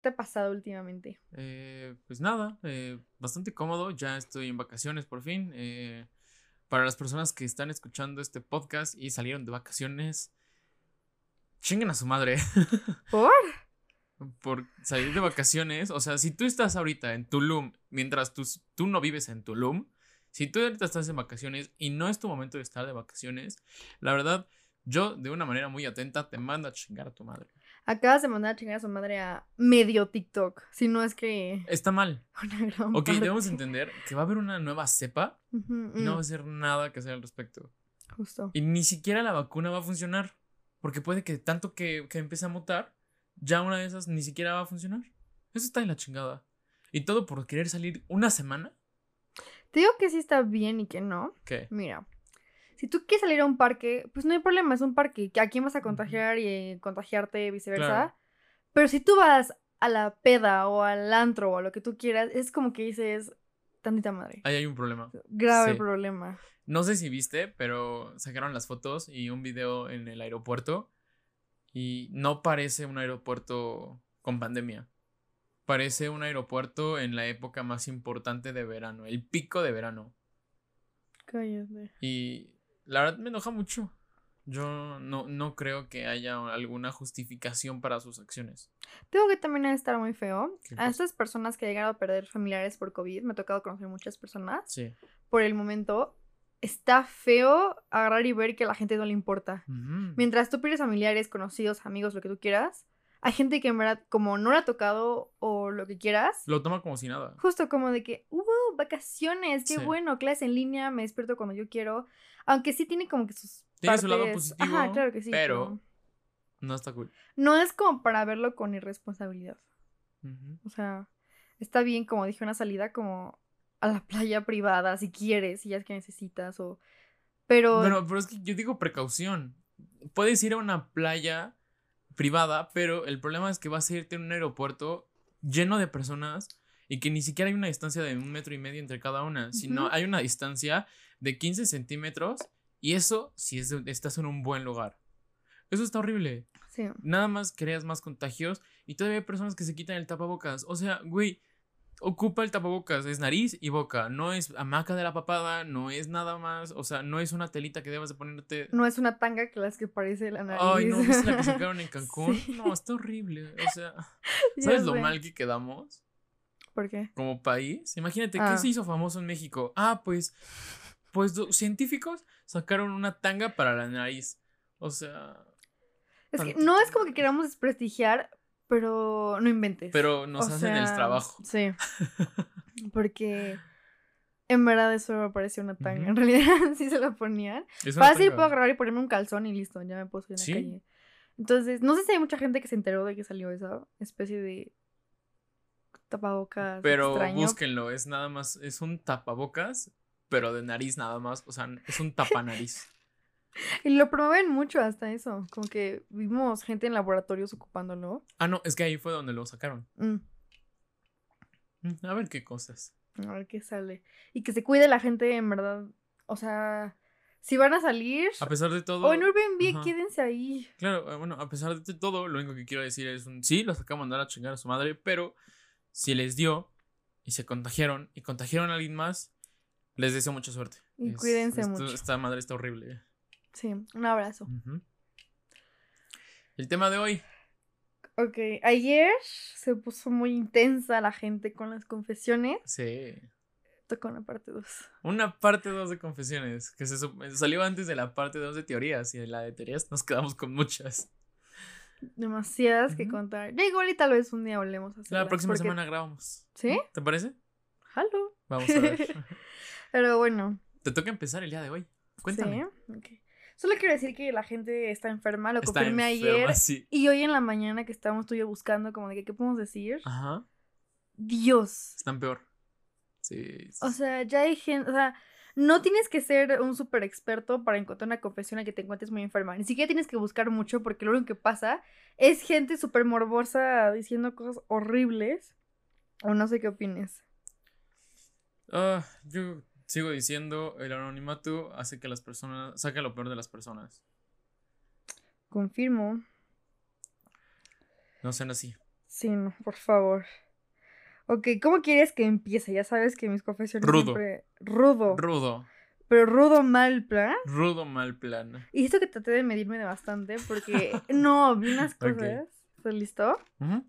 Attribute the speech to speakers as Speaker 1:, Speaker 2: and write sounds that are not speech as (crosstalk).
Speaker 1: te ha pasado últimamente?
Speaker 2: Eh, pues nada, eh, bastante cómodo. Ya estoy en vacaciones por fin. Eh, para las personas que están escuchando este podcast y salieron de vacaciones, chinguen a su madre. (laughs)
Speaker 1: ¿Por?
Speaker 2: Por salir de vacaciones. O sea, si tú estás ahorita en Tulum, mientras tú, tú no vives en Tulum, si tú ahorita estás en vacaciones y no es tu momento de estar de vacaciones, la verdad, yo de una manera muy atenta te mando a chingar a tu madre.
Speaker 1: Acabas de mandar a chingar a su madre a medio TikTok. Si no es que.
Speaker 2: Está mal. (laughs)
Speaker 1: Una gran
Speaker 2: Ok,
Speaker 1: parte.
Speaker 2: debemos entender que va a haber una nueva cepa y no va
Speaker 1: mm,
Speaker 2: a hacer nada que hacer al respecto.
Speaker 1: Justo.
Speaker 2: Y ni siquiera la vacuna va a funcionar. Porque puede que tanto que, que empiece a mutar, ya una de esas ni siquiera va a funcionar. Eso está en la chingada. Y todo por querer salir una semana.
Speaker 1: Te digo que sí está bien y que no.
Speaker 2: ¿Qué?
Speaker 1: Mira. Si tú quieres salir a un parque, pues no hay problema, es un parque. ¿A quién vas a contagiar y eh, contagiarte, viceversa?
Speaker 2: Claro.
Speaker 1: Pero si tú vas a la peda o al antro o a lo que tú quieras, es como que dices, tantita madre.
Speaker 2: Ahí hay un problema.
Speaker 1: Grave
Speaker 2: Sí.
Speaker 1: problema.
Speaker 2: No sé si viste, pero sacaron las fotos y un video en el aeropuerto. Y no parece un aeropuerto con pandemia. Parece un aeropuerto en la época más importante de verano, el pico de verano.
Speaker 1: Cállate.
Speaker 2: Y la verdad me enoja mucho. Yo no, no creo que haya alguna justificación para sus acciones.
Speaker 1: Tengo que también estar muy feo.
Speaker 2: ¿Qué
Speaker 1: A estas personas que llegaron a perder familiares por COVID, me ha tocado conocer muchas personas.
Speaker 2: Sí.
Speaker 1: Por el momento, está feo agarrar y ver que a la gente no le importa. Mientras tú pierdes familiares, conocidos, amigos, lo que tú quieras, hay gente que en verdad, como no le ha tocado o lo que quieras,
Speaker 2: Lo toma como si nada.
Speaker 1: justo como de que, uh, vacaciones, qué
Speaker 2: Sí.
Speaker 1: bueno, clases en línea, me despierto cuando yo quiero. Aunque sí tiene como que sus.
Speaker 2: Tiene su lado
Speaker 1: partes-
Speaker 2: positivo,
Speaker 1: Ajá, claro que sí.
Speaker 2: pero- No está cool.
Speaker 1: No es como para verlo con irresponsabilidad. O sea, está bien, como dije, una salida como a la playa privada, si quieres, si ya es que necesitas, o. Pero.
Speaker 2: Bueno, pero es que yo digo precaución. Puedes ir a una playa privada, pero el problema es que vas a irte a un aeropuerto lleno de personas y que ni siquiera hay una distancia de un metro y medio entre cada una, sino hay una distancia de 15 centímetros y eso si es, estás en un buen lugar. Eso está horrible.
Speaker 1: sí.
Speaker 2: Nada más creas más contagios y todavía hay personas que se quitan el tapabocas. O sea, güey, ocupa el tapabocas, es nariz y boca, no es hamaca de la papada, no es nada más, o sea, no es una telita que debas de ponerte.
Speaker 1: No es una tanga que las que parece la nariz.
Speaker 2: Ay, no, ¿viste la que sacaron (laughs) en Cancún?
Speaker 1: Sí.
Speaker 2: No, está horrible. O sea, (laughs) ¿sabes lo mal que quedamos
Speaker 1: ¿Por qué?
Speaker 2: como país? Imagínate, ¿qué
Speaker 1: Ah.
Speaker 2: se hizo famoso en México? Ah, pues, pues los científicos sacaron una tanga para la nariz. O sea,
Speaker 1: Es que no es como que queramos desprestigiar, pero no inventes.
Speaker 2: pero nos
Speaker 1: O
Speaker 2: hacen el
Speaker 1: sea,
Speaker 2: trabajo.
Speaker 1: Sí. (laughs) Porque en verdad eso me pareció una tanga. En realidad (laughs) sí se la ponían. Fácil puedo agarrar y ponerme un calzón y listo, ya me puedo salir en
Speaker 2: Sí.
Speaker 1: la calle. Entonces, no sé si hay mucha gente que se enteró de que salió esa especie de tapabocas
Speaker 2: Pero
Speaker 1: extraño.
Speaker 2: búsquenlo, es nada más, es un tapabocas, pero de nariz nada más, o sea, es un (laughs) tapanariz. (laughs)
Speaker 1: Y lo promueven mucho hasta eso. Como que vimos gente en laboratorios ocupándolo.
Speaker 2: ah, no, es que ahí fue donde lo sacaron.
Speaker 1: Mm,
Speaker 2: Mm, A ver qué cosas.
Speaker 1: a ver qué sale. Y que se cuide la gente, en verdad. O sea, si van a salir.
Speaker 2: A pesar de todo.
Speaker 1: O en Airbnb,
Speaker 2: Ajá.
Speaker 1: quédense ahí.
Speaker 2: Claro, eh, bueno, a pesar de todo, lo único que quiero decir es un sí, los acabo de mandar a chingar a su madre, pero si les dio y se contagiaron y contagiaron a alguien más, les deseo mucha suerte.
Speaker 1: Y
Speaker 2: Es-
Speaker 1: cuídense
Speaker 2: esto-
Speaker 1: mucho.
Speaker 2: Esta madre está horrible.
Speaker 1: Sí, un abrazo.
Speaker 2: El tema de hoy.
Speaker 1: Ok, ayer se puso muy intensa la gente con las confesiones.
Speaker 2: Sí.
Speaker 1: Tocó una parte 2.
Speaker 2: Una parte 2 de confesiones, que se salió antes de la parte 2 de teorías, y en la de teorías nos quedamos con muchas.
Speaker 1: Demasiadas que contar. Ya igual y tal vez un día volvemos a hacer.
Speaker 2: La próxima semana grabamos.
Speaker 1: ¿Sí?
Speaker 2: ¿Te parece?
Speaker 1: Jalo.
Speaker 2: Vamos a ver. (laughs)
Speaker 1: Pero bueno.
Speaker 2: Te toca empezar el día de hoy. Cuéntame.
Speaker 1: Sí, ok. Solo quiero decir que la gente está enferma, lo
Speaker 2: Está
Speaker 1: confirmé
Speaker 2: enferma,
Speaker 1: ayer.
Speaker 2: sí.
Speaker 1: Y hoy en la mañana que estábamos tú y yo buscando, como de que, ¿qué podemos decir?
Speaker 2: Ajá.
Speaker 1: Dios.
Speaker 2: Están peor. Sí.
Speaker 1: O sea, ya hay gente, o sea, no tienes que ser un súper experto para encontrar una confesión en que te encuentres muy enferma. Ni siquiera tienes que buscar mucho porque lo único que pasa es gente súper morbosa diciendo cosas horribles. O no sé qué opines.
Speaker 2: Ah, yo sigo diciendo, el anonimato hace que las personas, saca lo peor de las personas.
Speaker 1: Confirmo.
Speaker 2: No sean así.
Speaker 1: Sí, no, por favor. Ok, ¿cómo quieres que empiece? Ya sabes que mis confesiones
Speaker 2: Rudo.
Speaker 1: siempre... Rudo.
Speaker 2: Rudo.
Speaker 1: Pero rudo mal plan.
Speaker 2: Rudo mal plan.
Speaker 1: Y esto que traté de medirme de bastante porque... (laughs) no, vi unas cosas. ¿Estás listo?
Speaker 2: Ujú.